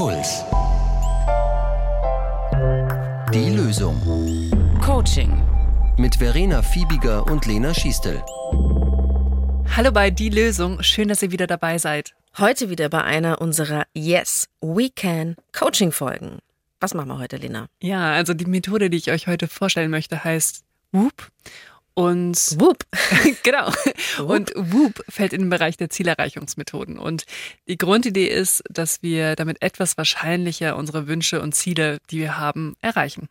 Puls. Die Lösung. Coaching. Mit Verena Fiebiger und Lena Schiestel. Hallo bei Die Lösung. Schön, dass ihr wieder dabei seid. Heute wieder bei einer unserer Yes, We Can Coaching Folgen. Was machen wir heute, Lena? Ja, also die Methode, die ich euch heute vorstellen möchte, heißt Whoop. Und Whoop. genau. Und Whoop fällt in den Bereich der Zielerreichungsmethoden. Und die Grundidee ist, dass wir damit etwas wahrscheinlicher unsere Wünsche und Ziele, die wir haben, erreichen.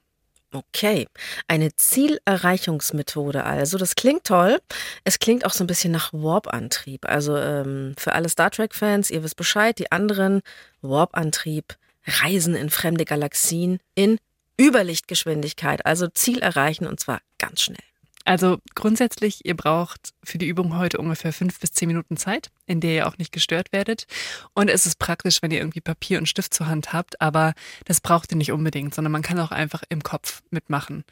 Okay, eine Zielerreichungsmethode also. Das klingt toll. Es klingt auch so ein bisschen nach Warp-Antrieb. Also ähm, für alle Star Trek-Fans, ihr wisst Bescheid, die anderen Warp-Antrieb, Reisen in fremde Galaxien in Überlichtgeschwindigkeit, also Ziel erreichen und zwar ganz schnell. Also grundsätzlich, ihr braucht für die Übung heute ungefähr fünf bis zehn Minuten Zeit, in der ihr auch nicht gestört werdet. Und es ist praktisch, wenn ihr irgendwie Papier und Stift zur Hand habt, aber das braucht ihr nicht unbedingt, sondern man kann auch einfach im Kopf mitmachen.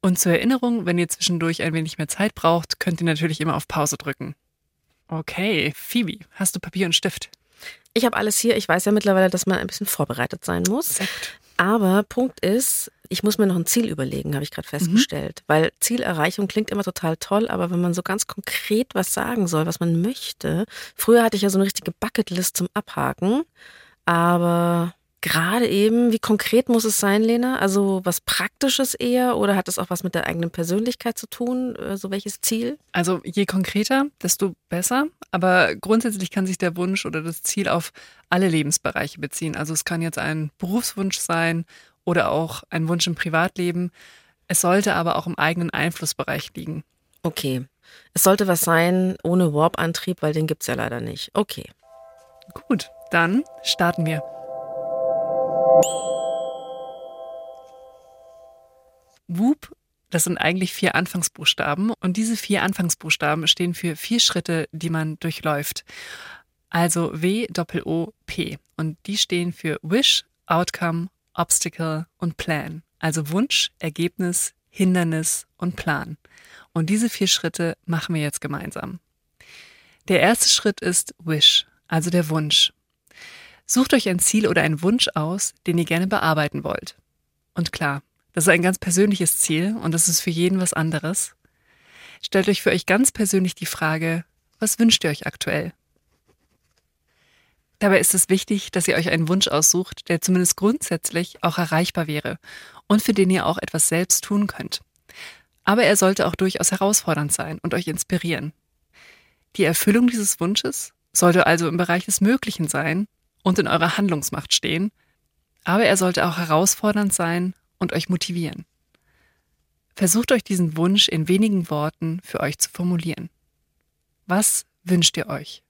Und zur Erinnerung, wenn ihr zwischendurch ein wenig mehr Zeit braucht, könnt ihr natürlich immer auf Pause drücken. Okay, Phoebe, hast du Papier und Stift? Ich habe alles hier. Ich weiß ja mittlerweile, dass man ein bisschen vorbereitet sein muss. Gut. Aber Punkt ist, ich muss mir noch ein Ziel überlegen, habe ich gerade festgestellt. Mhm. Weil Zielerreichung klingt immer total toll, aber wenn man so ganz konkret was sagen soll, was man möchte. Früher hatte ich ja so eine richtige Bucketlist zum Abhaken. Aber gerade eben, wie konkret muss es sein, Lena? Also was Praktisches eher oder hat es auch was mit der eigenen Persönlichkeit zu tun? Äh, So welches Ziel? Also je konkreter, desto besser. Aber grundsätzlich kann sich der Wunsch oder das Ziel auf alle Lebensbereiche beziehen. Also es kann jetzt ein Berufswunsch sein oder auch ein Wunsch im Privatleben. Es sollte aber auch im eigenen Einflussbereich liegen. Okay. Es sollte was sein ohne Warp-Antrieb, weil den gibt's ja leider nicht. Okay. Gut, dann starten wir. Whoop, das sind eigentlich vier Anfangsbuchstaben und diese vier Anfangsbuchstaben stehen für vier Schritte, die man durchläuft. Also W, Doppel O, P. Und die stehen für Wish, Outcome, Obstacle und Plan. Also Wunsch, Ergebnis, Hindernis und Plan. Und diese vier Schritte machen wir jetzt gemeinsam. Der erste Schritt ist Wish, also der Wunsch. Sucht euch ein Ziel oder einen Wunsch aus, den ihr gerne bearbeiten wollt. Und klar, das ist ein ganz persönliches Ziel und das ist für jeden was anderes. Stellt euch für euch ganz persönlich die Frage, was wünscht ihr euch aktuell? Dabei ist es wichtig, dass ihr euch einen Wunsch aussucht, der zumindest grundsätzlich auch erreichbar wäre und für den ihr auch etwas selbst tun könnt. Aber er sollte auch durchaus herausfordernd sein und euch inspirieren. Die Erfüllung dieses Wunsches sollte also im Bereich des Möglichen sein und in eurer Handlungsmacht stehen, aber er sollte auch herausfordernd sein und euch motivieren. Versucht euch diesen Wunsch in wenigen Worten für euch zu formulieren. Was wünscht ihr euch?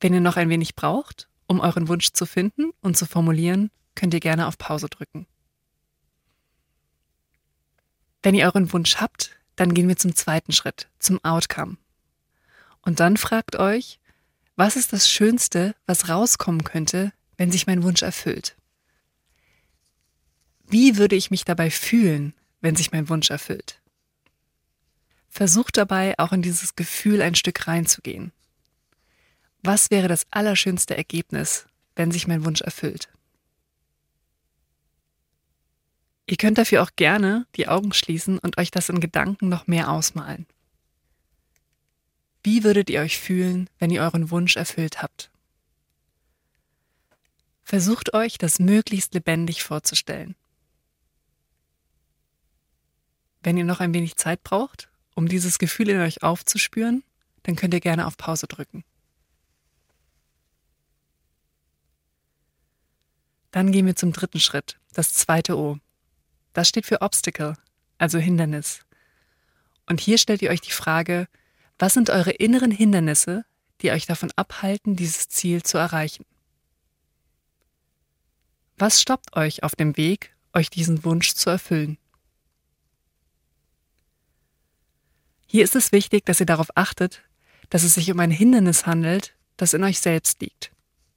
Wenn ihr noch ein wenig braucht, um euren Wunsch zu finden und zu formulieren, könnt ihr gerne auf Pause drücken. Wenn ihr euren Wunsch habt, dann gehen wir zum zweiten Schritt, zum Outcome. Und dann fragt euch, was ist das Schönste, was rauskommen könnte, wenn sich mein Wunsch erfüllt? Wie würde ich mich dabei fühlen, wenn sich mein Wunsch erfüllt? Versucht dabei auch in dieses Gefühl ein Stück reinzugehen. Was wäre das allerschönste Ergebnis, wenn sich mein Wunsch erfüllt? Ihr könnt dafür auch gerne die Augen schließen und euch das in Gedanken noch mehr ausmalen. Wie würdet ihr euch fühlen, wenn ihr euren Wunsch erfüllt habt? Versucht euch, das möglichst lebendig vorzustellen. Wenn ihr noch ein wenig Zeit braucht, um dieses Gefühl in euch aufzuspüren, dann könnt ihr gerne auf Pause drücken. Dann gehen wir zum dritten Schritt, das zweite O. Das steht für Obstacle, also Hindernis. Und hier stellt ihr euch die Frage, was sind eure inneren Hindernisse, die euch davon abhalten, dieses Ziel zu erreichen? Was stoppt euch auf dem Weg, euch diesen Wunsch zu erfüllen? Hier ist es wichtig, dass ihr darauf achtet, dass es sich um ein Hindernis handelt, das in euch selbst liegt.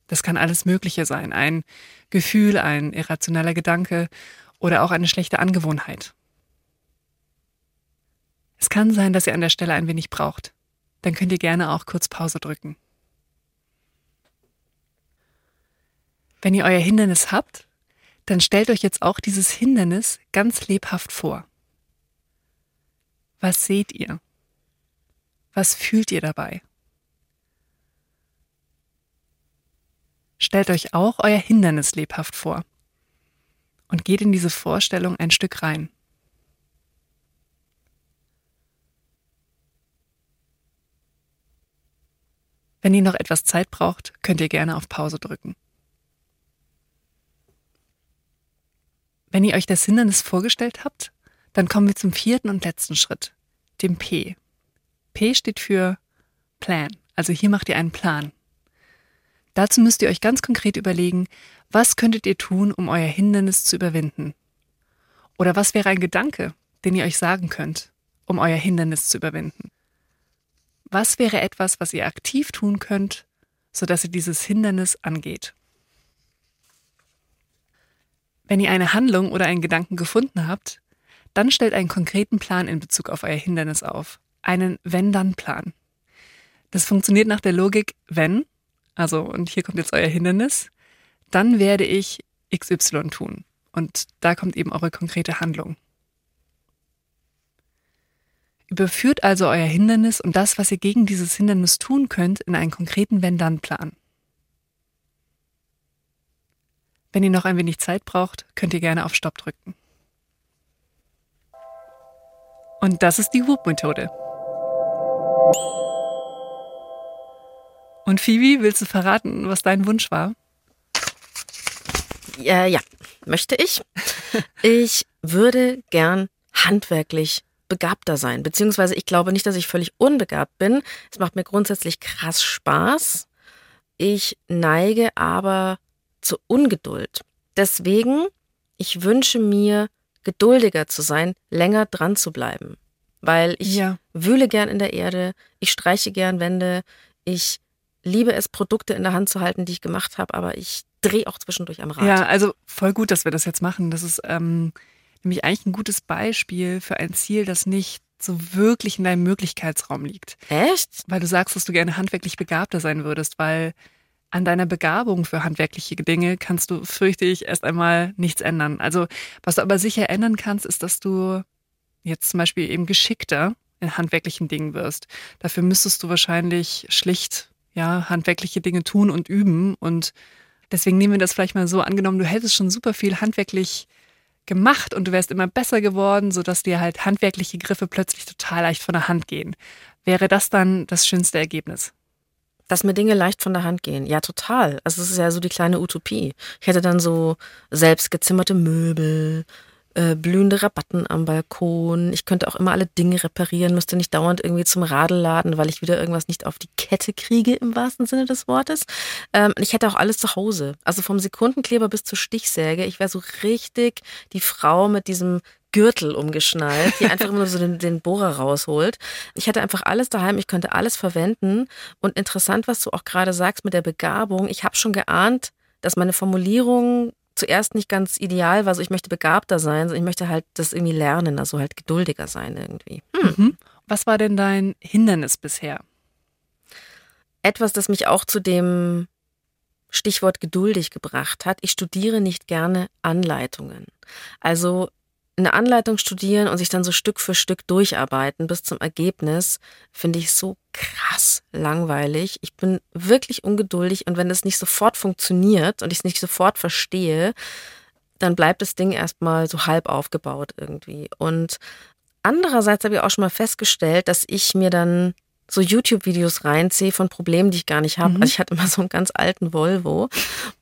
Das kann alles Mögliche sein, ein Gefühl, ein irrationeller Gedanke oder auch eine schlechte Angewohnheit. Es kann sein, dass ihr an der Stelle ein wenig braucht. Dann könnt ihr gerne auch kurz Pause drücken. Wenn ihr euer Hindernis habt, dann stellt euch jetzt auch dieses Hindernis ganz lebhaft vor. Was seht ihr? Was fühlt ihr dabei? Stellt euch auch euer Hindernis lebhaft vor und geht in diese Vorstellung ein Stück rein. Wenn ihr noch etwas Zeit braucht, könnt ihr gerne auf Pause drücken. Wenn ihr euch das Hindernis vorgestellt habt, dann kommen wir zum vierten und letzten Schritt, dem P. P steht für Plan, also hier macht ihr einen Plan. Dazu müsst ihr euch ganz konkret überlegen, was könntet ihr tun, um euer Hindernis zu überwinden? Oder was wäre ein Gedanke, den ihr euch sagen könnt, um euer Hindernis zu überwinden? Was wäre etwas, was ihr aktiv tun könnt, sodass ihr dieses Hindernis angeht? Wenn ihr eine Handlung oder einen Gedanken gefunden habt, dann stellt einen konkreten Plan in Bezug auf euer Hindernis auf. Einen Wenn-Dann-Plan. Das funktioniert nach der Logik, wenn, also, und hier kommt jetzt euer Hindernis, dann werde ich XY tun. Und da kommt eben eure konkrete Handlung. Überführt also euer Hindernis und das, was ihr gegen dieses Hindernis tun könnt, in einen konkreten Wenn-Dann-Plan. Wenn ihr noch ein wenig Zeit braucht, könnt ihr gerne auf Stopp drücken. Und das ist die Whoop-Methode. Und Phoebe, willst du verraten, was dein Wunsch war? Ja, ja, möchte ich. Ich würde gern handwerklich begabter sein. Beziehungsweise ich glaube nicht, dass ich völlig unbegabt bin. Es macht mir grundsätzlich krass Spaß. Ich neige aber zur Ungeduld. Deswegen, ich wünsche mir, geduldiger zu sein, länger dran zu bleiben. Weil ich ja. wühle gern in der Erde, ich streiche gern Wände, ich liebe es, Produkte in der Hand zu halten, die ich gemacht habe, aber ich drehe auch zwischendurch am Rad. Ja, also voll gut, dass wir das jetzt machen. Das ist ähm, nämlich eigentlich ein gutes Beispiel für ein Ziel, das nicht so wirklich in deinem Möglichkeitsraum liegt. Echt? Weil du sagst, dass du gerne handwerklich begabter sein würdest, weil an deiner Begabung für handwerkliche Dinge kannst du, fürchte ich, erst einmal nichts ändern. Also, was du aber sicher ändern kannst, ist, dass du jetzt zum Beispiel eben geschickter in handwerklichen Dingen wirst. Dafür müsstest du wahrscheinlich schlicht, ja, handwerkliche Dinge tun und üben. Und deswegen nehmen wir das vielleicht mal so angenommen, du hättest schon super viel handwerklich gemacht und du wärst immer besser geworden, sodass dir halt handwerkliche Griffe plötzlich total leicht von der Hand gehen. Wäre das dann das schönste Ergebnis? Dass mir Dinge leicht von der Hand gehen. Ja, total. Also es ist ja so die kleine Utopie. Ich hätte dann so selbst gezimmerte Möbel, äh, blühende Rabatten am Balkon. Ich könnte auch immer alle Dinge reparieren, müsste nicht dauernd irgendwie zum Radl laden, weil ich wieder irgendwas nicht auf die Kette kriege, im wahrsten Sinne des Wortes. Ähm, ich hätte auch alles zu Hause. Also vom Sekundenkleber bis zur Stichsäge. Ich wäre so richtig die Frau mit diesem Gürtel umgeschnallt, die einfach immer so den, den Bohrer rausholt. Ich hätte einfach alles daheim, ich könnte alles verwenden. Und interessant, was du auch gerade sagst mit der Begabung. Ich habe schon geahnt, dass meine Formulierung zuerst nicht ganz ideal war. So, ich möchte begabter sein, ich möchte halt das irgendwie lernen, also halt geduldiger sein irgendwie. Hm. Mhm. Was war denn dein Hindernis bisher? Etwas, das mich auch zu dem Stichwort geduldig gebracht hat. Ich studiere nicht gerne Anleitungen. Also eine Anleitung studieren und sich dann so Stück für Stück durcharbeiten bis zum Ergebnis, finde ich so krass langweilig. Ich bin wirklich ungeduldig und wenn es nicht sofort funktioniert und ich es nicht sofort verstehe, dann bleibt das Ding erstmal so halb aufgebaut irgendwie. Und andererseits habe ich auch schon mal festgestellt, dass ich mir dann so YouTube-Videos reinziehe von Problemen, die ich gar nicht habe. Mhm. Also ich hatte immer so einen ganz alten Volvo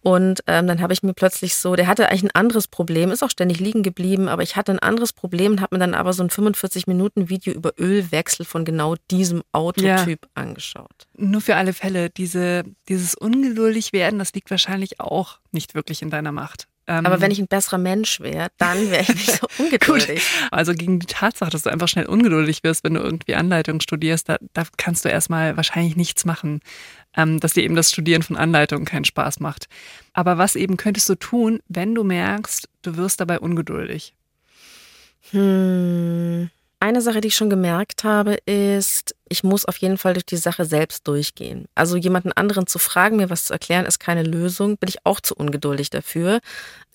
und ähm, dann habe ich mir plötzlich so, der hatte eigentlich ein anderes Problem, ist auch ständig liegen geblieben, aber ich hatte ein anderes Problem und habe mir dann aber so ein 45-Minuten-Video über Ölwechsel von genau diesem Autotyp ja. angeschaut. Nur für alle Fälle, diese, dieses ungeduldig werden, das liegt wahrscheinlich auch nicht wirklich in deiner Macht. Ähm, Aber wenn ich ein besserer Mensch wäre, dann wäre ich nicht so ungeduldig. Gut. Also gegen die Tatsache, dass du einfach schnell ungeduldig wirst, wenn du irgendwie Anleitungen studierst, da, da kannst du erstmal wahrscheinlich nichts machen, ähm, dass dir eben das Studieren von Anleitungen keinen Spaß macht. Aber was eben könntest du tun, wenn du merkst, du wirst dabei ungeduldig? Hm. Eine Sache, die ich schon gemerkt habe, ist, ich muss auf jeden Fall durch die Sache selbst durchgehen. Also jemanden anderen zu fragen, mir was zu erklären, ist keine Lösung. Bin ich auch zu ungeduldig dafür.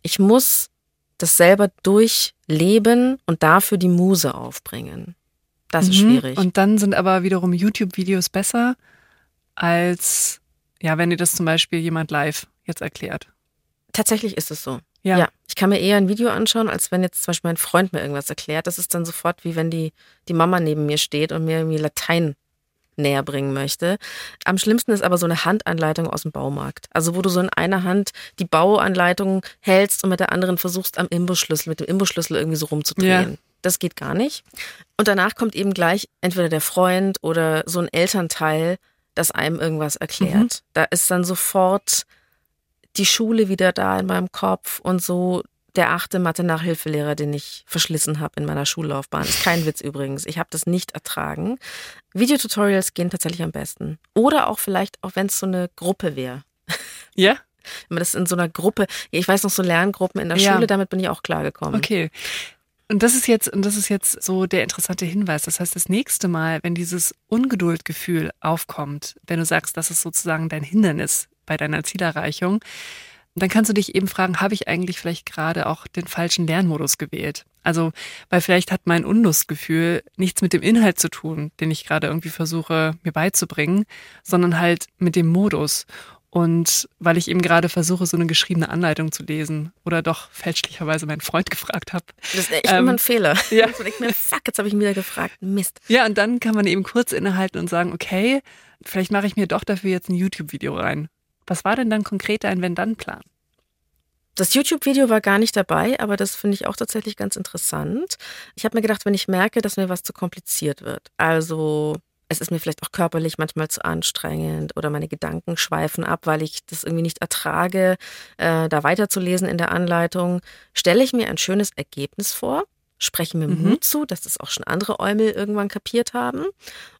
Ich muss das selber durchleben und dafür die Muse aufbringen. Das ist Mhm. schwierig. Und dann sind aber wiederum YouTube-Videos besser als, ja, wenn dir das zum Beispiel jemand live jetzt erklärt. Tatsächlich ist es so. Ja. Ja. Ich kann mir eher ein Video anschauen, als wenn jetzt zum Beispiel mein Freund mir irgendwas erklärt. Das ist dann sofort wie wenn die, die Mama neben mir steht und mir irgendwie Latein näher bringen möchte. Am schlimmsten ist aber so eine Handanleitung aus dem Baumarkt. Also wo du so in einer Hand die Bauanleitung hältst und mit der anderen versuchst am Imbusschlüssel, mit dem Imbusschlüssel irgendwie so rumzudrehen. Ja. Das geht gar nicht. Und danach kommt eben gleich entweder der Freund oder so ein Elternteil, das einem irgendwas erklärt. Mhm. Da ist dann sofort die Schule wieder da in meinem Kopf und so der achte Mathe-Nachhilfelehrer, den ich verschlissen habe in meiner Schullaufbahn. Ist kein Witz übrigens. Ich habe das nicht ertragen. Videotutorials gehen tatsächlich am besten. Oder auch vielleicht, auch wenn es so eine Gruppe wäre. Ja? Wenn man das in so einer Gruppe, ich weiß noch so Lerngruppen in der Ja. Schule, damit bin ich auch klargekommen. Okay. Und das ist jetzt, und das ist jetzt so der interessante Hinweis. Das heißt, das nächste Mal, wenn dieses Ungeduldgefühl aufkommt, wenn du sagst, das ist sozusagen dein Hindernis bei deiner Zielerreichung, dann kannst du dich eben fragen, habe ich eigentlich vielleicht gerade auch den falschen Lernmodus gewählt? Also, weil vielleicht hat mein Unlustgefühl nichts mit dem Inhalt zu tun, den ich gerade irgendwie versuche mir beizubringen, sondern halt mit dem Modus. Und weil ich eben gerade versuche, so eine geschriebene Anleitung zu lesen oder doch fälschlicherweise meinen Freund gefragt habe. Das ist echt Ähm, immer ein Fehler. ja. Ich denke mir, fuck, jetzt habe ich ihn wieder gefragt. Mist. Ja, und dann kann man eben kurz innehalten und sagen, okay, vielleicht mache ich mir doch dafür jetzt ein YouTube-Video rein. Was war denn dann konkret dein Wenn-Dann-Plan? Das YouTube-Video war gar nicht dabei, aber das finde ich auch tatsächlich ganz interessant. Ich habe mir gedacht, wenn ich merke, dass mir was zu kompliziert wird, also es ist mir vielleicht auch körperlich manchmal zu anstrengend oder meine Gedanken schweifen ab, weil ich das irgendwie nicht ertrage, äh, da weiterzulesen in der Anleitung, stelle ich mir ein schönes Ergebnis vor, spreche mir Mhm. Mut zu, dass das auch schon andere Eumel irgendwann kapiert haben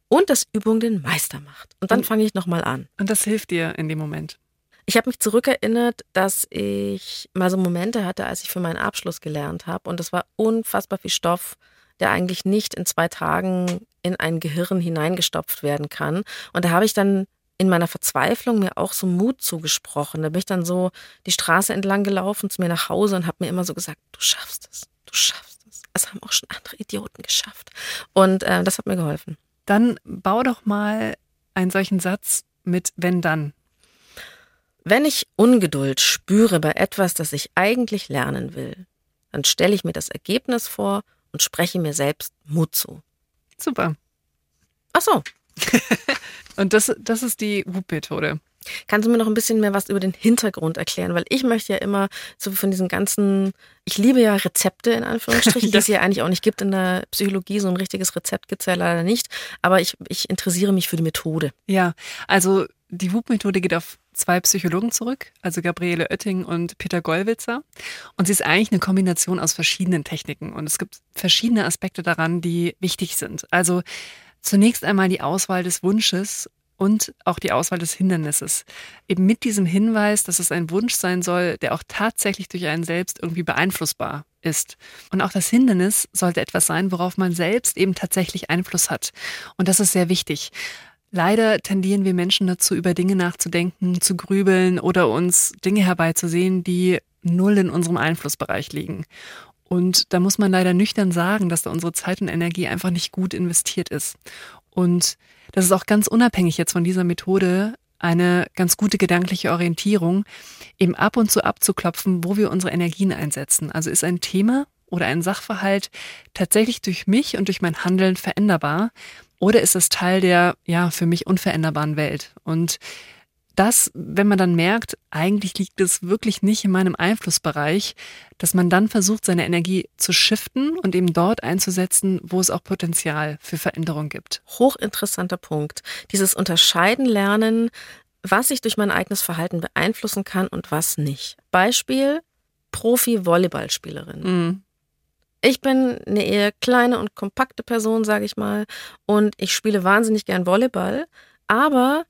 und dass Übung den Meister macht. Und dann fange ich nochmal an. Und das hilft dir in dem Moment. Ich habe mich zurückerinnert, dass ich mal so Momente hatte, als ich für meinen Abschluss gelernt habe. Und das war unfassbar viel Stoff, der eigentlich nicht in zwei Tagen in ein Gehirn hineingestopft werden kann. Und da habe ich dann in meiner Verzweiflung mir auch so Mut zugesprochen. Da bin ich dann so die Straße entlang gelaufen zu mir nach Hause und habe mir immer so gesagt, du schaffst es, du schaffst es. Es haben auch schon andere Idioten geschafft. Und äh, das hat mir geholfen. Dann bau doch mal einen solchen Satz mit Wenn-Dann. Wenn ich Ungeduld spüre bei etwas, das ich eigentlich lernen will, dann stelle ich mir das Ergebnis vor und spreche mir selbst Mut zu. Super. Ach so, Und das, das ist die Whoop-Methode. kannst du mir noch ein bisschen mehr was über den Hintergrund erklären? Weil ich möchte ja immer so von diesen ganzen, ich liebe ja Rezepte in Anführungsstrichen, die es ja eigentlich auch nicht gibt in der Psychologie. So ein richtiges Rezept gibt es ja leider nicht. Aber ich, ich interessiere mich für die Methode. Ja, also die Whoop-Methode geht auf zwei Psychologen zurück, also Gabriele Oetting und Peter Gollwitzer. Und sie ist eigentlich eine Kombination aus verschiedenen Techniken. Und es gibt verschiedene Aspekte daran, die wichtig sind. Also zunächst einmal die Auswahl des Wunsches und auch die Auswahl des Hindernisses. Eben mit diesem Hinweis, dass es ein Wunsch sein soll, der auch tatsächlich durch einen selbst irgendwie beeinflussbar ist. Und auch das Hindernis sollte etwas sein, worauf man selbst eben tatsächlich Einfluss hat. Und das ist sehr wichtig. Leider tendieren wir Menschen dazu, über Dinge nachzudenken, zu grübeln oder uns Dinge herbeizusehen, die null in unserem Einflussbereich liegen. Und da muss man leider nüchtern sagen, dass da unsere Zeit und Energie einfach nicht gut investiert ist. Und das ist auch ganz unabhängig jetzt von dieser Methode eine ganz gute gedankliche Orientierung, eben ab und zu abzuklopfen, wo wir unsere Energien einsetzen. Also ist ein Thema oder ein Sachverhalt tatsächlich durch mich und durch mein Handeln veränderbar oder ist es Teil der ja für mich unveränderbaren Welt? Und das, wenn man dann merkt, eigentlich liegt es wirklich nicht in meinem Einflussbereich, dass man dann versucht, seine Energie zu shiften und eben dort einzusetzen, wo es auch Potenzial für Veränderung gibt. Hochinteressanter Punkt. Dieses Unterscheiden lernen, was ich durch mein eigenes Verhalten beeinflussen kann und was nicht. Beispiel Profi-Volleyballspielerin. Mhm. Ich bin eine eher kleine und kompakte Person, sage ich mal, und ich spiele wahnsinnig gern Volleyball, aber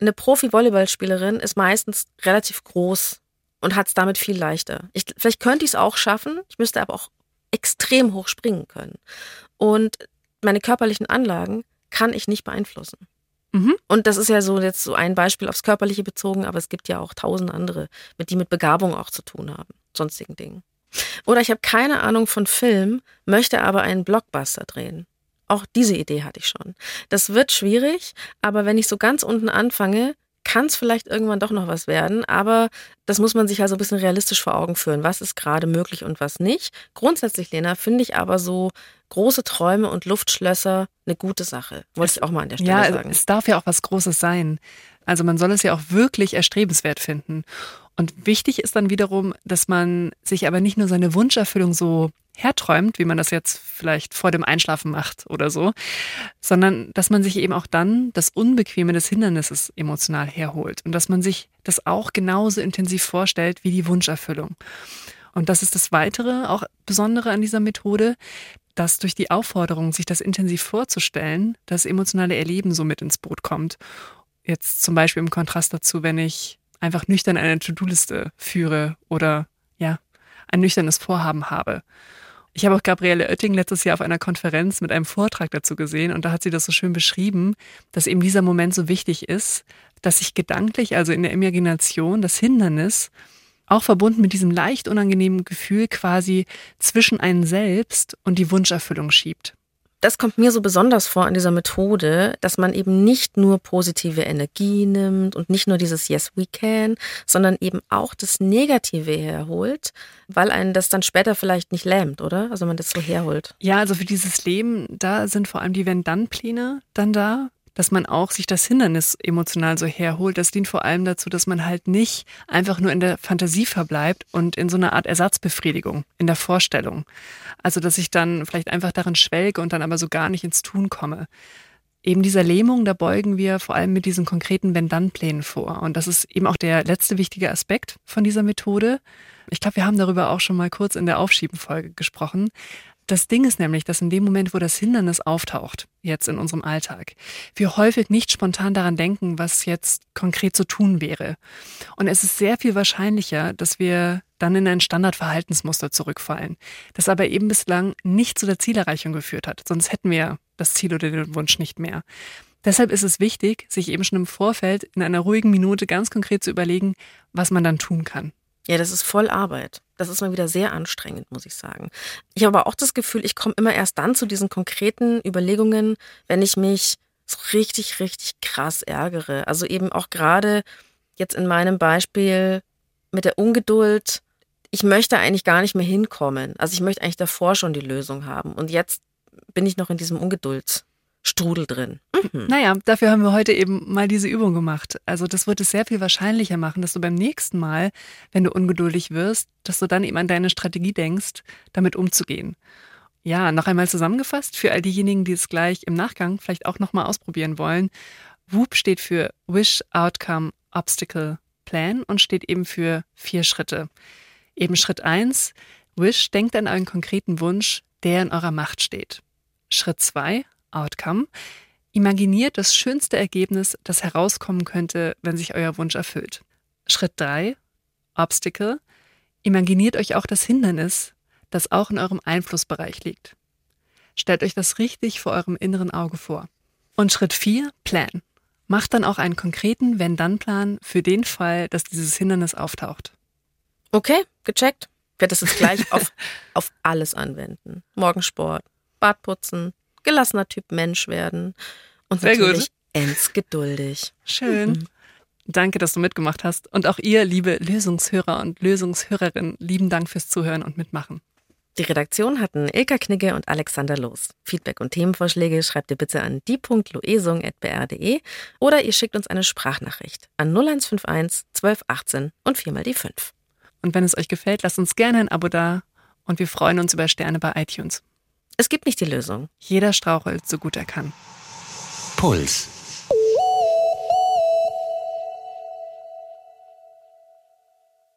eine Profi-Volleyballspielerin ist meistens relativ groß und hat es damit viel leichter. Ich, vielleicht könnte ich es auch schaffen, ich müsste aber auch extrem hoch springen können. Und meine körperlichen Anlagen kann ich nicht beeinflussen. Mhm. Und das ist ja so jetzt so ein Beispiel aufs Körperliche bezogen, aber es gibt ja auch tausend andere, mit die mit Begabung auch zu tun haben, sonstigen Dingen. Oder ich habe keine Ahnung von Film, möchte aber einen Blockbuster drehen. Auch diese Idee hatte ich schon. Das wird schwierig, aber wenn ich so ganz unten anfange, kann es vielleicht irgendwann doch noch was werden, aber das muss man sich also ein bisschen realistisch vor Augen führen. Was ist gerade möglich und was nicht? Grundsätzlich, Lena, finde ich aber so große Träume und Luftschlösser eine gute Sache. Wollte ich auch mal an der Stelle ja, sagen. es darf ja auch was Großes sein. Also man soll es ja auch wirklich erstrebenswert finden. Und wichtig ist dann wiederum, dass man sich aber nicht nur seine Wunscherfüllung so herträumt, wie man das jetzt vielleicht vor dem Einschlafen macht oder so, sondern dass man sich eben auch dann das Unbequeme des Hindernisses emotional herholt und dass man sich das auch genauso intensiv vorstellt wie die Wunscherfüllung. Und das ist das Weitere, auch Besondere an dieser Methode, dass durch die Aufforderung, sich das intensiv vorzustellen, das emotionale Erleben so mit ins Boot kommt. Jetzt zum Beispiel im Kontrast dazu, wenn ich einfach nüchtern eine To-Do-Liste führe oder ja, ein nüchternes Vorhaben habe. Ich habe auch Gabriele Oetting letztes Jahr auf einer Konferenz mit einem Vortrag dazu gesehen und da hat sie das so schön beschrieben, dass eben dieser Moment so wichtig ist, dass sich gedanklich, also in der Imagination, das Hindernis auch verbunden mit diesem leicht unangenehmen Gefühl quasi zwischen einen selbst und die Wunscherfüllung schiebt das kommt mir so besonders vor an dieser Methode, dass man eben nicht nur positive Energie nimmt und nicht nur dieses Yes, we can, sondern eben auch das Negative herholt, weil einen das dann später vielleicht nicht lähmt, oder? Also man das so herholt. Ja, also für dieses Leben, da sind vor allem die Wenn-Dann-Pläne dann da, dass man auch sich das Hindernis emotional so herholt. Das dient vor allem dazu, dass man halt nicht einfach nur in der Fantasie verbleibt und in so einer Art Ersatzbefriedigung, in der Vorstellung. Also, dass ich dann vielleicht einfach darin schwelge und dann aber so gar nicht ins Tun komme. Eben dieser Lähmung, da beugen wir vor allem mit diesen konkreten Wenn-Dann-Plänen vor. Und das ist eben auch der letzte wichtige Aspekt von dieser Methode. Ich glaube, wir haben darüber auch schon mal kurz in der Aufschiebenfolge gesprochen. Das Ding ist nämlich, dass in dem Moment, wo das Hindernis auftaucht, jetzt in unserem Alltag, wir häufig nicht spontan daran denken, was jetzt konkret zu tun wäre. Und es ist sehr viel wahrscheinlicher, dass wir dann in ein Standardverhaltensmuster zurückfallen, das aber eben bislang nicht zu der Zielerreichung geführt hat. Sonst hätten wir das Ziel oder den Wunsch nicht mehr. Deshalb ist es wichtig, sich eben schon im Vorfeld in einer ruhigen Minute ganz konkret zu überlegen, was man dann tun kann. Ja, das ist voll Arbeit. Das ist mal wieder sehr anstrengend, muss ich sagen. Ich habe aber auch das Gefühl, ich komme immer erst dann zu diesen konkreten Überlegungen, wenn ich mich so richtig, richtig krass ärgere. Also eben auch gerade jetzt in meinem Beispiel mit der Ungeduld. Ich möchte eigentlich gar nicht mehr hinkommen. Also ich möchte eigentlich davor schon die Lösung haben. Und jetzt bin ich noch in diesem Ungedulds. Strudel drin. Mhm. Naja, dafür haben wir heute eben mal diese Übung gemacht. Also das wird es sehr viel wahrscheinlicher machen, dass du beim nächsten Mal, wenn du ungeduldig wirst, dass du dann eben an deine Strategie denkst, damit umzugehen. Ja, noch einmal zusammengefasst für all diejenigen, die es gleich im Nachgang vielleicht auch nochmal ausprobieren wollen. WOOP steht für Wish Outcome Obstacle Plan und steht eben für vier Schritte. Eben Schritt eins: Wish denkt an einen konkreten Wunsch, der in eurer Macht steht. Schritt zwei: Outcome. Imaginiert das schönste Ergebnis, das herauskommen könnte, wenn sich euer Wunsch erfüllt. Schritt 3. Obstacle. Imaginiert euch auch das Hindernis, das auch in eurem Einflussbereich liegt. Stellt euch das richtig vor eurem inneren Auge vor. Und Schritt 4. Plan. Macht dann auch einen konkreten Wenn-Dann-Plan für den Fall, dass dieses Hindernis auftaucht. Okay, gecheckt. Ich werde das jetzt gleich auf, auf alles anwenden. Morgensport, Badputzen, gelassener Typ Mensch werden und Sehr natürlich endgeduldig. Schön. Mhm. Danke, dass du mitgemacht hast. Und auch ihr, liebe Lösungshörer und Lösungshörerinnen, lieben Dank fürs Zuhören und Mitmachen. Die Redaktion hatten Ilka Knigge und Alexander Loos. Feedback und Themenvorschläge schreibt ihr bitte an die.loesung.br.de oder ihr schickt uns eine Sprachnachricht an 0151 1218 und viermal die 5. Und wenn es euch gefällt, lasst uns gerne ein Abo da und wir freuen uns über Sterne bei iTunes. Es gibt nicht die Lösung. Jeder strauchelt so gut er kann. Puls.